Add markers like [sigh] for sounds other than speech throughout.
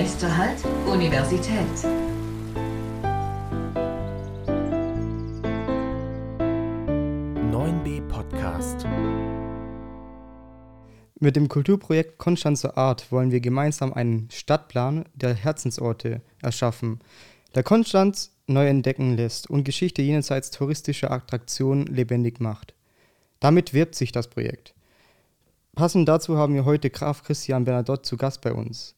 Nächster Halt, Universität. Podcast. Mit dem Kulturprojekt Konstanzer Art wollen wir gemeinsam einen Stadtplan der Herzensorte erschaffen, der Konstanz neu entdecken lässt und Geschichte jenseits touristischer Attraktionen lebendig macht. Damit wirbt sich das Projekt. Passend dazu haben wir heute Graf Christian Bernadotte zu Gast bei uns.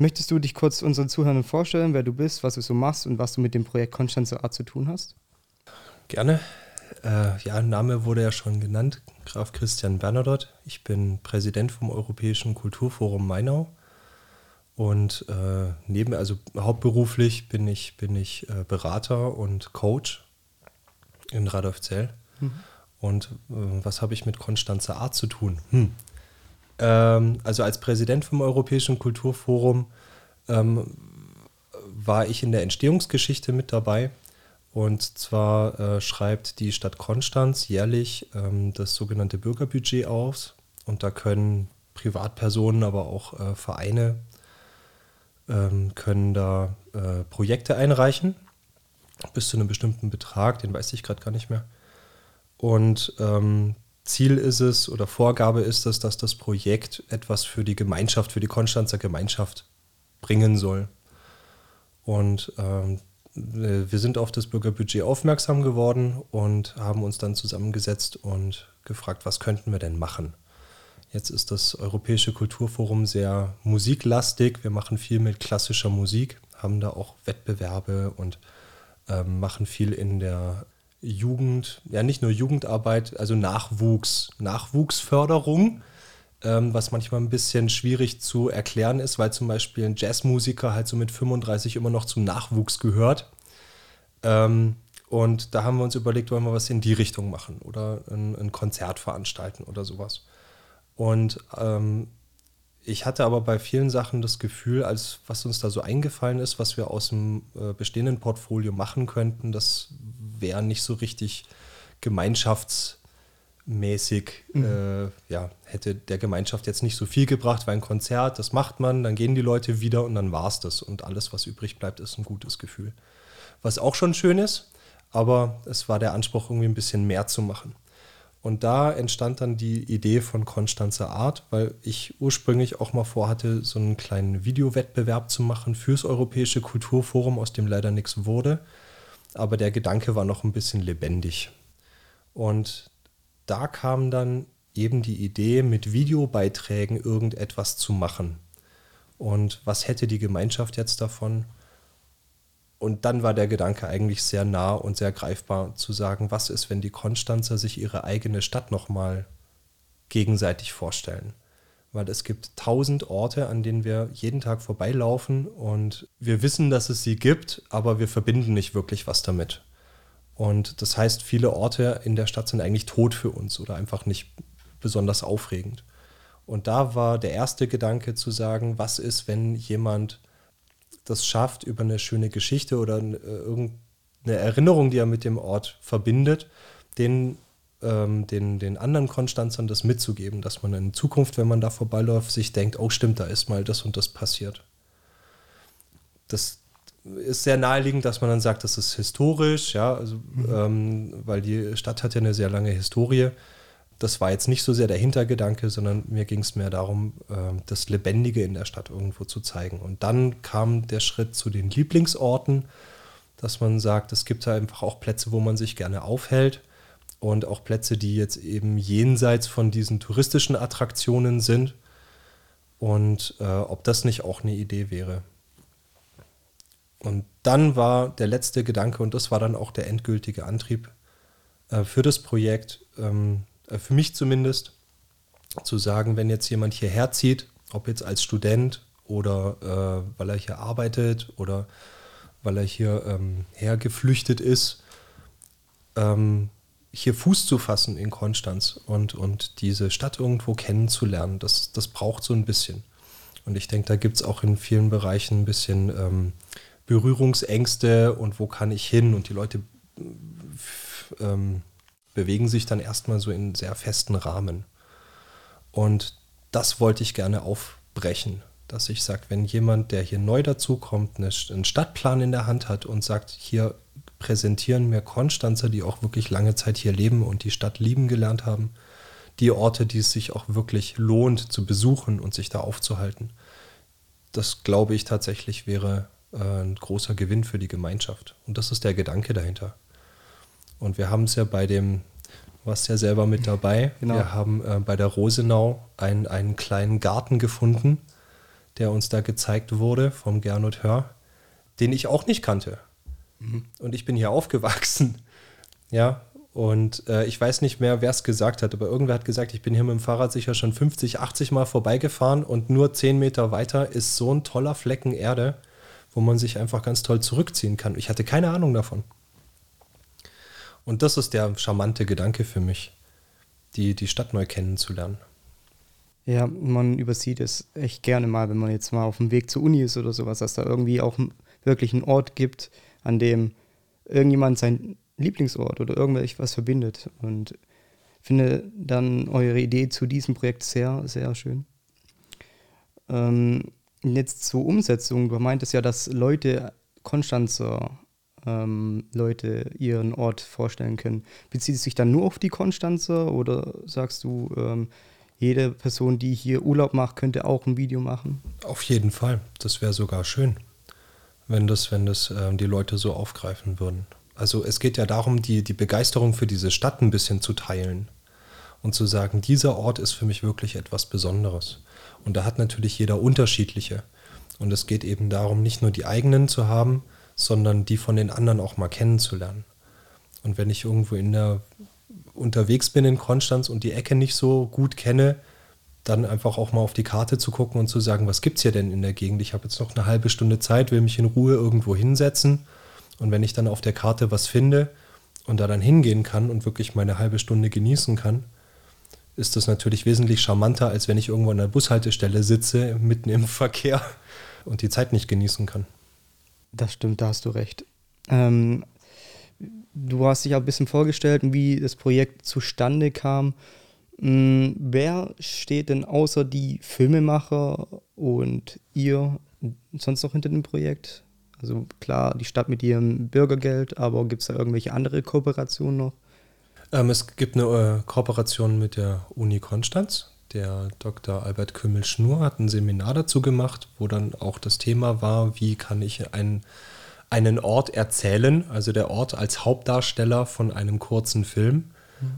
Möchtest du dich kurz unseren Zuhörern vorstellen, wer du bist, was du so machst und was du mit dem Projekt Konstanzer Art zu tun hast? Gerne. Äh, ja, Name wurde ja schon genannt, Graf Christian Bernadotte. Ich bin Präsident vom Europäischen Kulturforum Mainau. Und äh, neben, also hauptberuflich bin ich, bin ich äh, Berater und Coach in Radolfzell. Mhm. Und äh, was habe ich mit Konstanzer Art zu tun? Hm. Ähm, also als Präsident vom Europäischen Kulturforum ähm, war ich in der Entstehungsgeschichte mit dabei. Und zwar äh, schreibt die Stadt Konstanz jährlich ähm, das sogenannte Bürgerbudget aus. Und da können Privatpersonen, aber auch äh, Vereine ähm, können da äh, Projekte einreichen. Bis zu einem bestimmten Betrag, den weiß ich gerade gar nicht mehr. Und ähm, Ziel ist es oder Vorgabe ist es, dass das Projekt etwas für die Gemeinschaft, für die Konstanzer Gemeinschaft bringen soll. Und ähm, wir sind auf das Bürgerbudget aufmerksam geworden und haben uns dann zusammengesetzt und gefragt, was könnten wir denn machen? Jetzt ist das Europäische Kulturforum sehr musiklastig. Wir machen viel mit klassischer Musik, haben da auch Wettbewerbe und ähm, machen viel in der Jugend, ja nicht nur Jugendarbeit, also Nachwuchs, Nachwuchsförderung ähm, was manchmal ein bisschen schwierig zu erklären ist, weil zum Beispiel ein Jazzmusiker halt so mit 35 immer noch zum Nachwuchs gehört. Ähm, und da haben wir uns überlegt, wollen wir was in die Richtung machen oder ein, ein Konzert veranstalten oder sowas. Und ähm, ich hatte aber bei vielen Sachen das Gefühl, als was uns da so eingefallen ist, was wir aus dem äh, bestehenden Portfolio machen könnten, das wäre nicht so richtig gemeinschafts- mäßig mhm. äh, ja, hätte der Gemeinschaft jetzt nicht so viel gebracht, weil ein Konzert, das macht man, dann gehen die Leute wieder und dann war es das. Und alles, was übrig bleibt, ist ein gutes Gefühl. Was auch schon schön ist, aber es war der Anspruch, irgendwie ein bisschen mehr zu machen. Und da entstand dann die Idee von Konstanzer Art, weil ich ursprünglich auch mal vorhatte, so einen kleinen Videowettbewerb zu machen fürs Europäische Kulturforum, aus dem leider nichts wurde. Aber der Gedanke war noch ein bisschen lebendig. Und da kam dann eben die Idee, mit Videobeiträgen irgendetwas zu machen. Und was hätte die Gemeinschaft jetzt davon? Und dann war der Gedanke eigentlich sehr nah und sehr greifbar zu sagen, was ist, wenn die Konstanzer sich ihre eigene Stadt nochmal gegenseitig vorstellen. Weil es gibt tausend Orte, an denen wir jeden Tag vorbeilaufen und wir wissen, dass es sie gibt, aber wir verbinden nicht wirklich was damit. Und das heißt, viele Orte in der Stadt sind eigentlich tot für uns oder einfach nicht besonders aufregend. Und da war der erste Gedanke zu sagen, was ist, wenn jemand das schafft, über eine schöne Geschichte oder äh, irgendeine Erinnerung, die er mit dem Ort verbindet, den, ähm, den, den anderen Konstanzern das mitzugeben, dass man in Zukunft, wenn man da vorbeiläuft, sich denkt, oh stimmt, da ist mal das und das passiert. Das ist sehr naheliegend, dass man dann sagt, das ist historisch, ja, also, mhm. ähm, weil die Stadt hat ja eine sehr lange Historie. Das war jetzt nicht so sehr der Hintergedanke, sondern mir ging es mehr darum, äh, das Lebendige in der Stadt irgendwo zu zeigen. Und dann kam der Schritt zu den Lieblingsorten, dass man sagt, es gibt da einfach auch Plätze, wo man sich gerne aufhält und auch Plätze, die jetzt eben jenseits von diesen touristischen Attraktionen sind. Und äh, ob das nicht auch eine Idee wäre. Und dann war der letzte Gedanke, und das war dann auch der endgültige Antrieb äh, für das Projekt, ähm, äh, für mich zumindest, zu sagen, wenn jetzt jemand hierher zieht, ob jetzt als Student oder äh, weil er hier arbeitet oder weil er hier ähm, hergeflüchtet ist, ähm, hier Fuß zu fassen in Konstanz und, und diese Stadt irgendwo kennenzulernen, das, das braucht so ein bisschen. Und ich denke, da gibt es auch in vielen Bereichen ein bisschen ähm, Berührungsängste und wo kann ich hin? Und die Leute ähm, bewegen sich dann erstmal so in sehr festen Rahmen. Und das wollte ich gerne aufbrechen, dass ich sage, wenn jemand, der hier neu dazukommt, einen Stadtplan in der Hand hat und sagt, hier präsentieren mir Konstanzer, die auch wirklich lange Zeit hier leben und die Stadt lieben gelernt haben, die Orte, die es sich auch wirklich lohnt zu besuchen und sich da aufzuhalten. Das glaube ich tatsächlich wäre äh, ein großer Gewinn für die Gemeinschaft. Und das ist der Gedanke dahinter. Und wir haben es ja bei dem, du warst ja selber mit dabei, genau. wir haben äh, bei der Rosenau einen, einen kleinen Garten gefunden, der uns da gezeigt wurde vom Gernot Hör, den ich auch nicht kannte. Und ich bin hier aufgewachsen. [laughs] Ja, und äh, ich weiß nicht mehr, wer es gesagt hat, aber irgendwer hat gesagt, ich bin hier mit dem Fahrrad sicher schon 50, 80 Mal vorbeigefahren und nur 10 Meter weiter ist so ein toller Flecken Erde, wo man sich einfach ganz toll zurückziehen kann. Ich hatte keine Ahnung davon. Und das ist der charmante Gedanke für mich, die, die Stadt neu kennenzulernen. Ja, man übersieht es echt gerne mal, wenn man jetzt mal auf dem Weg zur Uni ist oder sowas, dass da irgendwie auch wirklich einen Ort gibt, an dem irgendjemand sein Lieblingsort oder irgendwas verbindet. Und finde dann eure Idee zu diesem Projekt sehr, sehr schön. Ähm, jetzt zur Umsetzung. Du meintest ja, dass Leute, Konstanzer ähm, Leute ihren Ort vorstellen können. Bezieht es sich dann nur auf die Konstanzer oder sagst du, ähm, jede Person, die hier Urlaub macht, könnte auch ein Video machen? Auf jeden Fall. Das wäre sogar schön, wenn das, wenn das äh, die Leute so aufgreifen würden. Also es geht ja darum, die, die Begeisterung für diese Stadt ein bisschen zu teilen und zu sagen, dieser Ort ist für mich wirklich etwas Besonderes. Und da hat natürlich jeder unterschiedliche. Und es geht eben darum, nicht nur die eigenen zu haben, sondern die von den anderen auch mal kennenzulernen. Und wenn ich irgendwo in der unterwegs bin in Konstanz und die Ecke nicht so gut kenne, dann einfach auch mal auf die Karte zu gucken und zu sagen, was gibt es hier denn in der Gegend? Ich habe jetzt noch eine halbe Stunde Zeit, will mich in Ruhe irgendwo hinsetzen und wenn ich dann auf der Karte was finde und da dann hingehen kann und wirklich meine halbe Stunde genießen kann, ist das natürlich wesentlich charmanter, als wenn ich irgendwo an der Bushaltestelle sitze, mitten im [laughs] Verkehr und die Zeit nicht genießen kann. Das stimmt, da hast du recht. Ähm, du hast dich auch ein bisschen vorgestellt, wie das Projekt zustande kam. Ähm, wer steht denn außer die Filmemacher und ihr sonst noch hinter dem Projekt? Also klar, die Stadt mit ihrem Bürgergeld, aber gibt es da irgendwelche andere Kooperationen noch? Ähm, es gibt eine äh, Kooperation mit der Uni Konstanz. Der Dr. Albert Kümmel-Schnur hat ein Seminar dazu gemacht, wo dann auch das Thema war, wie kann ich ein, einen Ort erzählen, also der Ort als Hauptdarsteller von einem kurzen Film.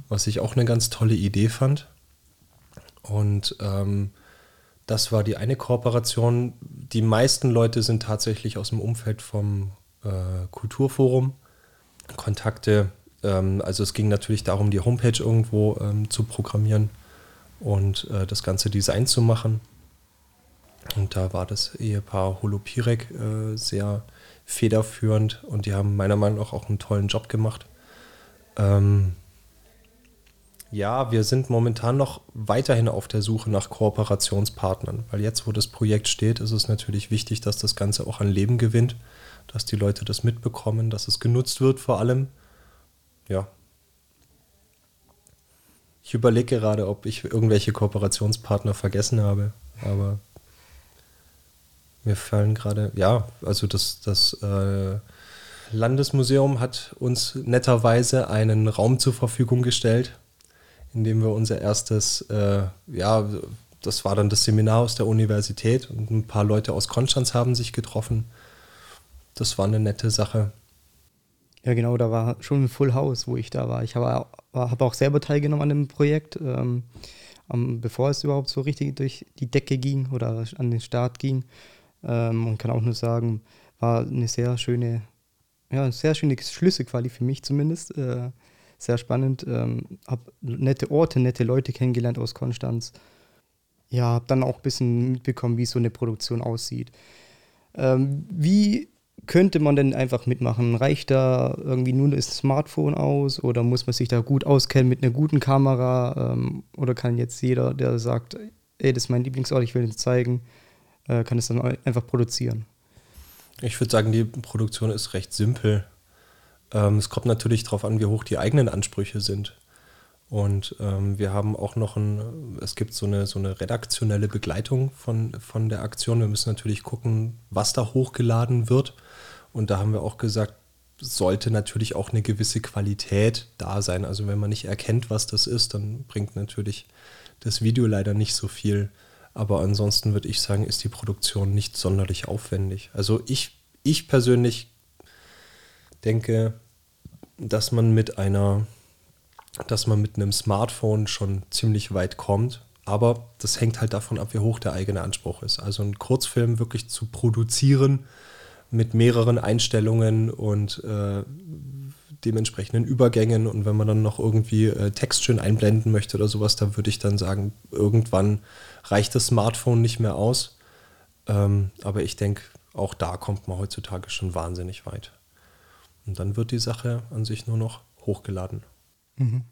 Was ich auch eine ganz tolle Idee fand. Und ähm, das war die eine Kooperation. Die meisten Leute sind tatsächlich aus dem Umfeld vom äh, Kulturforum. Kontakte, ähm, also es ging natürlich darum, die Homepage irgendwo ähm, zu programmieren und äh, das ganze Design zu machen. Und da war das Ehepaar Holopirek äh, sehr federführend und die haben meiner Meinung nach auch einen tollen Job gemacht. Ähm, ja, wir sind momentan noch weiterhin auf der Suche nach Kooperationspartnern, weil jetzt, wo das Projekt steht, ist es natürlich wichtig, dass das Ganze auch an Leben gewinnt, dass die Leute das mitbekommen, dass es genutzt wird vor allem. Ja. Ich überlege gerade, ob ich irgendwelche Kooperationspartner vergessen habe, aber mir fallen gerade, ja, also das, das äh, Landesmuseum hat uns netterweise einen Raum zur Verfügung gestellt, in dem wir unser erstes, äh, ja, das war dann das Seminar aus der Universität und ein paar Leute aus Konstanz haben sich getroffen. Das war eine nette Sache. Ja, genau, da war schon ein Full House, wo ich da war. Ich habe hab auch selber teilgenommen an dem Projekt, ähm, bevor es überhaupt so richtig durch die Decke ging oder an den Start ging. Ähm, und kann auch nur sagen, war eine sehr schöne, ja, sehr schöne Schlüsselquali für mich zumindest. Äh, sehr spannend. Ähm, habe nette Orte, nette Leute kennengelernt aus Konstanz. Ja, habe dann auch ein bisschen mitbekommen, wie so eine Produktion aussieht. Ähm, wie könnte man denn einfach mitmachen? Reicht da irgendwie nur das Smartphone aus oder muss man sich da gut auskennen mit einer guten Kamera? Ähm, oder kann jetzt jeder, der sagt, ey, das ist mein Lieblingsort, ich will es zeigen, äh, kann es dann einfach produzieren? Ich würde sagen, die Produktion ist recht simpel. Ähm, es kommt natürlich darauf an, wie hoch die eigenen Ansprüche sind. Und ähm, wir haben auch noch ein, es gibt so eine, so eine redaktionelle Begleitung von, von der Aktion. Wir müssen natürlich gucken, was da hochgeladen wird. Und da haben wir auch gesagt, sollte natürlich auch eine gewisse Qualität da sein. Also wenn man nicht erkennt, was das ist, dann bringt natürlich das Video leider nicht so viel. Aber ansonsten würde ich sagen, ist die Produktion nicht sonderlich aufwendig. Also ich, ich persönlich denke, dass man mit einer, dass man mit einem Smartphone schon ziemlich weit kommt. Aber das hängt halt davon ab, wie hoch der eigene Anspruch ist. Also einen Kurzfilm wirklich zu produzieren mit mehreren Einstellungen und äh, dementsprechenden Übergängen und wenn man dann noch irgendwie äh, Text schön einblenden möchte oder sowas, da würde ich dann sagen, irgendwann reicht das Smartphone nicht mehr aus. Ähm, aber ich denke, auch da kommt man heutzutage schon wahnsinnig weit. Und dann wird die Sache an sich nur noch hochgeladen. Mhm.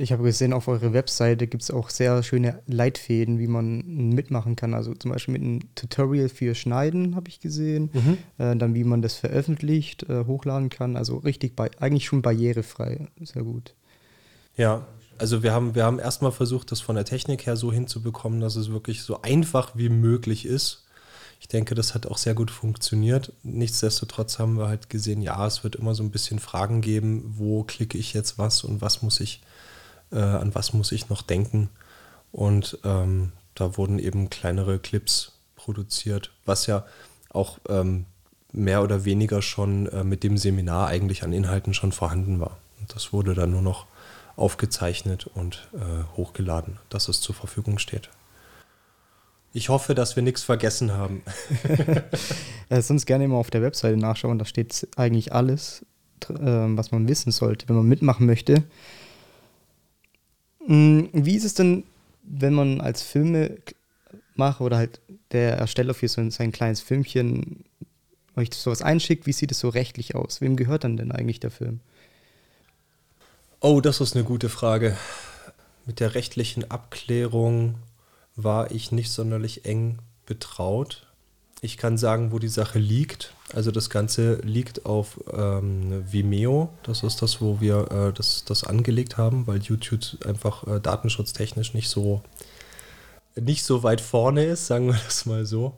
Ich habe gesehen, auf eurer Webseite gibt es auch sehr schöne Leitfäden, wie man mitmachen kann. Also zum Beispiel mit einem Tutorial für Schneiden habe ich gesehen. Mhm. Äh, dann wie man das veröffentlicht, äh, hochladen kann. Also richtig, bei, eigentlich schon barrierefrei. Sehr gut. Ja, also wir haben, wir haben erstmal versucht, das von der Technik her so hinzubekommen, dass es wirklich so einfach wie möglich ist. Ich denke, das hat auch sehr gut funktioniert. Nichtsdestotrotz haben wir halt gesehen, ja, es wird immer so ein bisschen Fragen geben, wo klicke ich jetzt was und was muss ich äh, an was muss ich noch denken. Und ähm, da wurden eben kleinere Clips produziert, was ja auch ähm, mehr oder weniger schon äh, mit dem Seminar eigentlich an Inhalten schon vorhanden war. Und das wurde dann nur noch aufgezeichnet und äh, hochgeladen, dass es zur Verfügung steht. Ich hoffe, dass wir nichts vergessen haben. [laughs] äh, sonst gerne immer auf der Webseite nachschauen, da steht eigentlich alles, äh, was man wissen sollte, wenn man mitmachen möchte. Mm, wie ist es denn, wenn man als Filmemacher oder halt der Ersteller für so ein, sein kleines Filmchen euch sowas einschickt, wie sieht es so rechtlich aus? Wem gehört dann denn eigentlich der Film? Oh, das ist eine gute Frage. Mit der rechtlichen Abklärung war ich nicht sonderlich eng betraut. Ich kann sagen, wo die Sache liegt. Also das Ganze liegt auf ähm, Vimeo. Das ist das, wo wir äh, das, das angelegt haben, weil YouTube einfach äh, datenschutztechnisch nicht so, nicht so weit vorne ist, sagen wir [laughs] das mal so.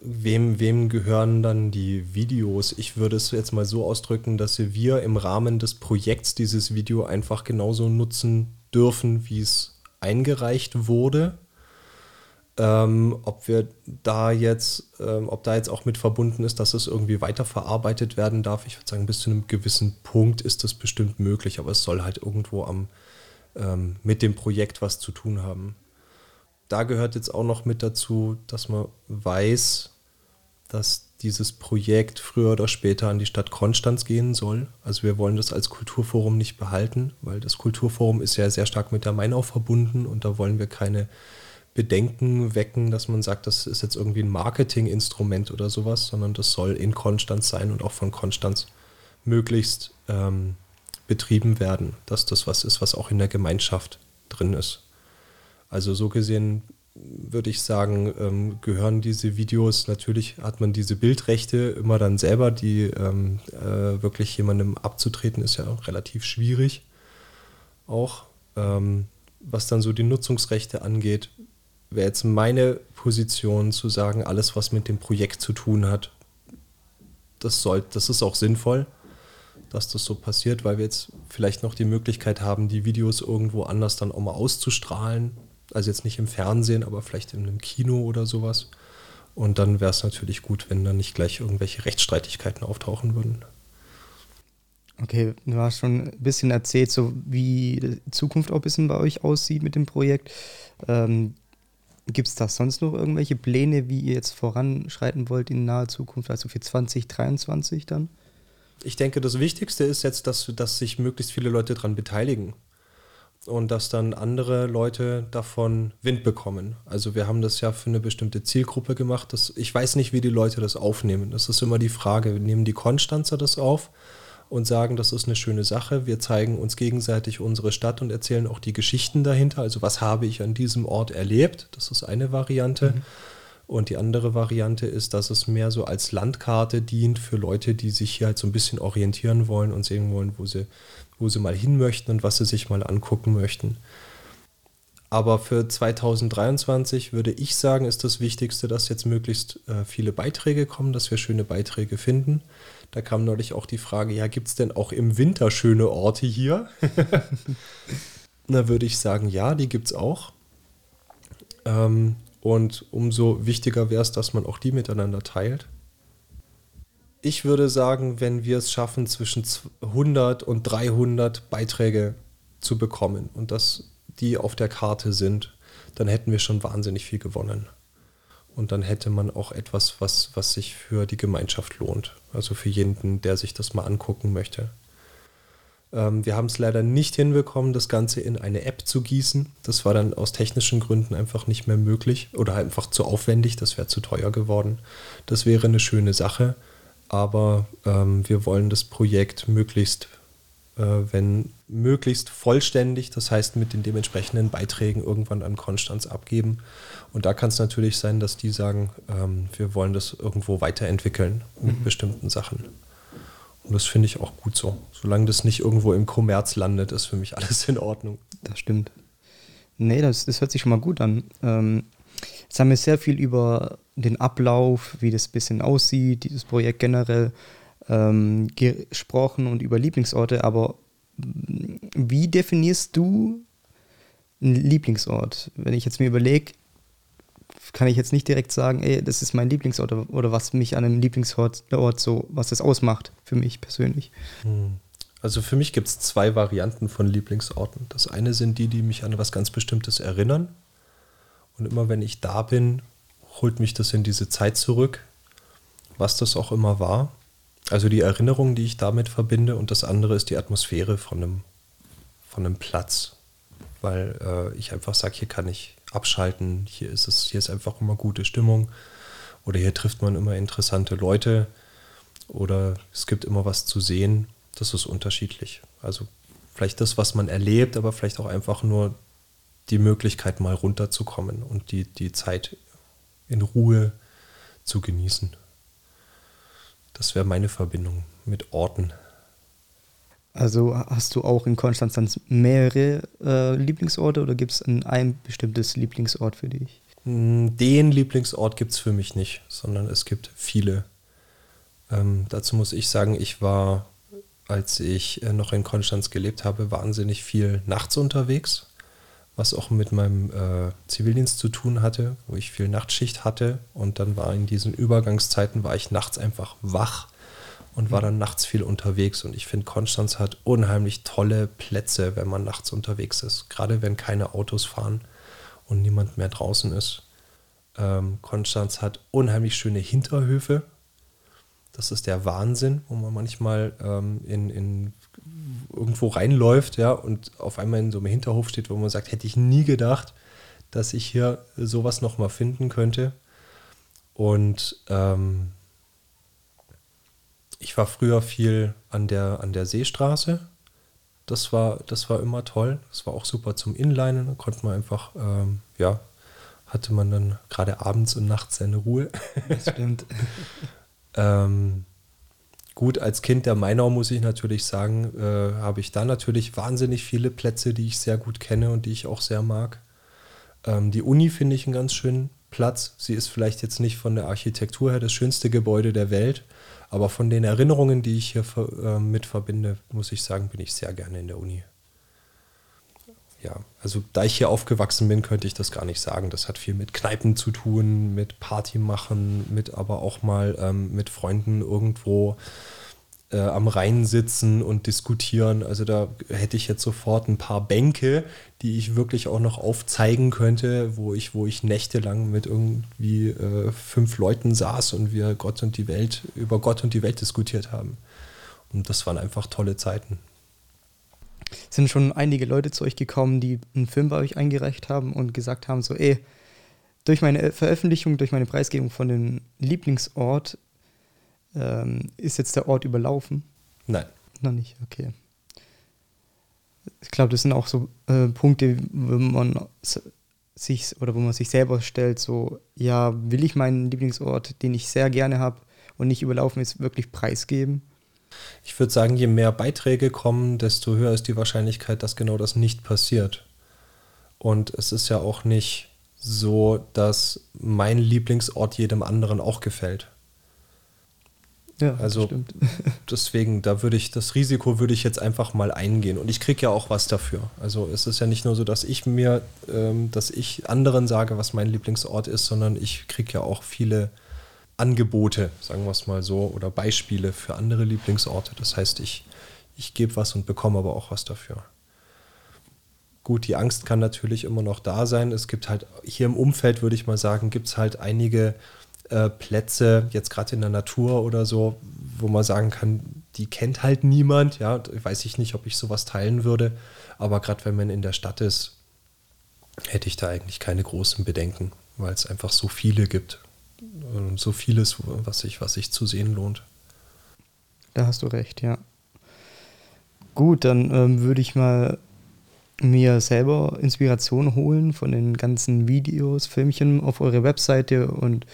Wem, wem gehören dann die Videos? Ich würde es jetzt mal so ausdrücken, dass wir im Rahmen des Projekts dieses Video einfach genauso nutzen dürfen, wie es eingereicht wurde ähm, ob wir da jetzt, ähm, ob da jetzt auch mit verbunden ist, dass es irgendwie weiterverarbeitet werden darf. Ich würde sagen, bis zu einem gewissen Punkt ist das bestimmt möglich, aber es soll halt irgendwo am, ähm, mit dem Projekt was zu tun haben. Da gehört jetzt auch noch mit dazu, dass man weiß, dass dieses Projekt früher oder später an die Stadt Konstanz gehen soll. Also wir wollen das als Kulturforum nicht behalten, weil das Kulturforum ist ja sehr stark mit der Mainau verbunden und da wollen wir keine Bedenken wecken, dass man sagt, das ist jetzt irgendwie ein Marketinginstrument oder sowas, sondern das soll in Konstanz sein und auch von Konstanz möglichst ähm, betrieben werden, dass das was ist, was auch in der Gemeinschaft drin ist. Also so gesehen würde ich sagen, ähm, gehören diese Videos, natürlich hat man diese Bildrechte immer dann selber, die ähm, äh, wirklich jemandem abzutreten, ist ja auch relativ schwierig. Auch ähm, was dann so die Nutzungsrechte angeht, wäre jetzt meine Position zu sagen, alles, was mit dem Projekt zu tun hat, das, soll, das ist auch sinnvoll, dass das so passiert, weil wir jetzt vielleicht noch die Möglichkeit haben, die Videos irgendwo anders dann auch mal auszustrahlen. Also jetzt nicht im Fernsehen, aber vielleicht in einem Kino oder sowas. Und dann wäre es natürlich gut, wenn dann nicht gleich irgendwelche Rechtsstreitigkeiten auftauchen würden. Okay, du hast schon ein bisschen erzählt, so wie die Zukunft auch ein bisschen bei euch aussieht mit dem Projekt. Ähm, Gibt es da sonst noch irgendwelche Pläne, wie ihr jetzt voranschreiten wollt in naher Zukunft, also für 2023 dann? Ich denke, das Wichtigste ist jetzt, dass, dass sich möglichst viele Leute daran beteiligen und dass dann andere Leute davon Wind bekommen. Also wir haben das ja für eine bestimmte Zielgruppe gemacht. Das, ich weiß nicht, wie die Leute das aufnehmen. Das ist immer die Frage. Nehmen die Konstanzer das auf? Und sagen, das ist eine schöne Sache. Wir zeigen uns gegenseitig unsere Stadt und erzählen auch die Geschichten dahinter. Also was habe ich an diesem Ort erlebt? Das ist eine Variante. Mhm. Und die andere Variante ist, dass es mehr so als Landkarte dient für Leute, die sich hier halt so ein bisschen orientieren wollen und sehen wollen, wo sie, wo sie mal hin möchten und was sie sich mal angucken möchten. Aber für 2023 würde ich sagen, ist das Wichtigste, dass jetzt möglichst äh, viele Beiträge kommen, dass wir schöne Beiträge finden. Da kam neulich auch die Frage, ja, gibt es denn auch im Winter schöne Orte hier? [laughs] da würde ich sagen, ja, die gibt es auch. Ähm, und umso wichtiger wäre es, dass man auch die miteinander teilt. Ich würde sagen, wenn wir es schaffen, zwischen 100 und 300 Beiträge zu bekommen und dass die auf der Karte sind, dann hätten wir schon wahnsinnig viel gewonnen. Und dann hätte man auch etwas, was, was sich für die Gemeinschaft lohnt. Also für jeden, der sich das mal angucken möchte. Ähm, wir haben es leider nicht hinbekommen, das Ganze in eine App zu gießen. Das war dann aus technischen Gründen einfach nicht mehr möglich oder einfach zu aufwendig. Das wäre zu teuer geworden. Das wäre eine schöne Sache, aber ähm, wir wollen das Projekt möglichst, wenn möglichst vollständig, das heißt mit den dementsprechenden Beiträgen irgendwann an Konstanz abgeben. Und da kann es natürlich sein, dass die sagen, ähm, wir wollen das irgendwo weiterentwickeln mit mhm. bestimmten Sachen. Und das finde ich auch gut so. Solange das nicht irgendwo im Kommerz landet, ist für mich alles in Ordnung. Das stimmt. Nee, das, das hört sich schon mal gut an. Ähm, jetzt haben wir sehr viel über den Ablauf, wie das ein bisschen aussieht, dieses Projekt generell ähm, gesprochen und über Lieblingsorte, aber wie definierst du einen Lieblingsort? Wenn ich jetzt mir überlege, kann ich jetzt nicht direkt sagen, ey, das ist mein Lieblingsort oder, oder was mich an einem Lieblingsort Ort so, was das ausmacht für mich persönlich. Hm. Also für mich gibt es zwei Varianten von Lieblingsorten. Das eine sind die, die mich an was ganz Bestimmtes erinnern. Und immer wenn ich da bin, holt mich das in diese Zeit zurück, was das auch immer war. Also die Erinnerung, die ich damit verbinde. Und das andere ist die Atmosphäre von einem, von einem Platz. Weil äh, ich einfach sage, hier kann ich abschalten. Hier ist es, hier ist einfach immer gute Stimmung. Oder hier trifft man immer interessante Leute. Oder es gibt immer was zu sehen. Das ist unterschiedlich. Also vielleicht das, was man erlebt, aber vielleicht auch einfach nur die Möglichkeit, mal runterzukommen und die, die Zeit in Ruhe zu genießen. Das wäre meine Verbindung mit Orten. Also hast du auch in Konstanz mehrere äh, Lieblingsorte oder gibt es ein, bestimmtes Lieblingsort für dich? Hm, den Lieblingsort gibt es für mich nicht, sondern es gibt viele. Ähm, dazu muss ich sagen, ich war, als ich äh, noch in Konstanz gelebt habe, wahnsinnig viel nachts unterwegs, was auch mit meinem äh, Zivildienst zu tun hatte, wo ich viel Nachtschicht hatte und dann war in diesen Übergangszeiten, war ich nachts einfach wach und war dann nachts viel unterwegs. Und ich finde, Konstanz hat unheimlich tolle Plätze, wenn man nachts unterwegs ist. Gerade wenn keine Autos fahren und niemand mehr draußen ist. Ähm, Konstanz hat unheimlich schöne Hinterhöfe. Das ist der Wahnsinn, wo man manchmal ähm, in, in irgendwo reinläuft, ja, und auf einmal in so einem Hinterhof steht, wo man sagt, hätte ich nie gedacht, dass ich hier sowas nochmal finden könnte. Und ähm, ich war früher viel an der, an der Seestraße. Das war, das war immer toll. Das war auch super zum Inlinen. Da konnte man einfach, ähm, ja, hatte man dann gerade abends und nachts seine Ruhe. Das stimmt. [laughs] ähm, gut, als Kind der Mainau muss ich natürlich sagen, äh, habe ich da natürlich wahnsinnig viele Plätze, die ich sehr gut kenne und die ich auch sehr mag. Ähm, die Uni finde ich einen ganz schönen Platz. Sie ist vielleicht jetzt nicht von der Architektur her das schönste Gebäude der Welt, aber von den Erinnerungen, die ich hier äh, mit verbinde, muss ich sagen, bin ich sehr gerne in der Uni. Ja, also da ich hier aufgewachsen bin, könnte ich das gar nicht sagen. Das hat viel mit Kneipen zu tun, mit Party machen, mit aber auch mal ähm, mit Freunden irgendwo äh, am Rhein sitzen und diskutieren. Also da hätte ich jetzt sofort ein paar Bänke, die ich wirklich auch noch aufzeigen könnte, wo ich, wo ich nächtelang mit irgendwie äh, fünf Leuten saß und wir Gott und die Welt, über Gott und die Welt diskutiert haben. Und das waren einfach tolle Zeiten. Sind schon einige Leute zu euch gekommen, die einen Film bei euch eingereicht haben und gesagt haben, so, ey, durch meine Veröffentlichung, durch meine Preisgebung von dem Lieblingsort ähm, ist jetzt der Ort überlaufen? Nein. Noch nicht, okay. Ich glaube, das sind auch so äh, Punkte, wenn man sich oder wo man sich selber stellt, so, ja, will ich meinen Lieblingsort, den ich sehr gerne habe und nicht überlaufen ist, wirklich preisgeben? Ich würde sagen, je mehr Beiträge kommen, desto höher ist die Wahrscheinlichkeit, dass genau das nicht passiert. Und es ist ja auch nicht so, dass mein Lieblingsort jedem anderen auch gefällt. Ja, also stimmt. [laughs] deswegen, da würde ich, das Risiko würde ich jetzt einfach mal eingehen. Und ich kriege ja auch was dafür. Also es ist ja nicht nur so, dass ich mir, ähm, dass ich anderen sage, was mein Lieblingsort ist, sondern ich kriege ja auch viele Angebote, sagen wir es mal so, oder Beispiele für andere Lieblingsorte. Das heißt, ich, ich gebe was und bekomme aber auch was dafür. Gut, die Angst kann natürlich immer noch da sein. Es gibt halt hier im Umfeld, würde ich mal sagen, gibt es halt einige äh, Plätze, jetzt gerade in der Natur oder so, wo man sagen kann, die kennt halt niemand. Ja, weiß ich nicht, ob ich sowas teilen würde. Aber gerade wenn man in der Stadt ist, hätte ich da eigentlich keine großen Bedenken, weil es einfach so viele gibt. Und so vieles, was sich, was sich zu sehen lohnt. Da hast du recht, ja. Gut, dann ähm, würde ich mal mir selber Inspiration holen von den ganzen Videos, Filmchen auf eure Webseite und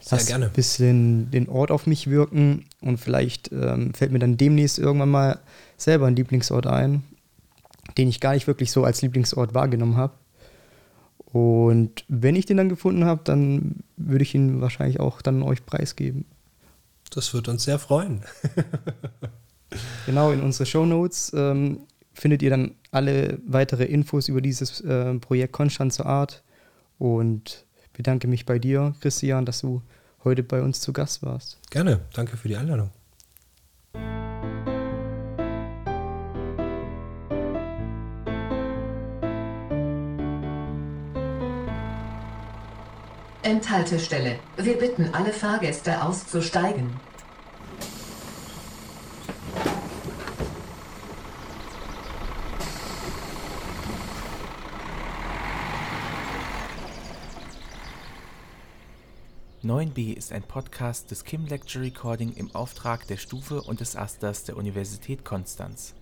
sehr Lass gerne. ein bisschen den Ort auf mich wirken und vielleicht ähm, fällt mir dann demnächst irgendwann mal selber ein Lieblingsort ein, den ich gar nicht wirklich so als Lieblingsort wahrgenommen habe. Und wenn ich den dann gefunden habe, dann würde ich ihn wahrscheinlich auch dann euch preisgeben. Das wird uns sehr freuen. [laughs] genau, in unsere Show Notes ähm, findet ihr dann alle weitere Infos über dieses äh, Projekt Konstanze Art. Und bedanke mich bei dir, Christian, dass du heute bei uns zu Gast warst. Gerne, danke für die Einladung. Enthaltestelle. Wir bitten alle Fahrgäste auszusteigen. 9b ist ein Podcast des Kim Lecture Recording im Auftrag der Stufe und des Asters der Universität Konstanz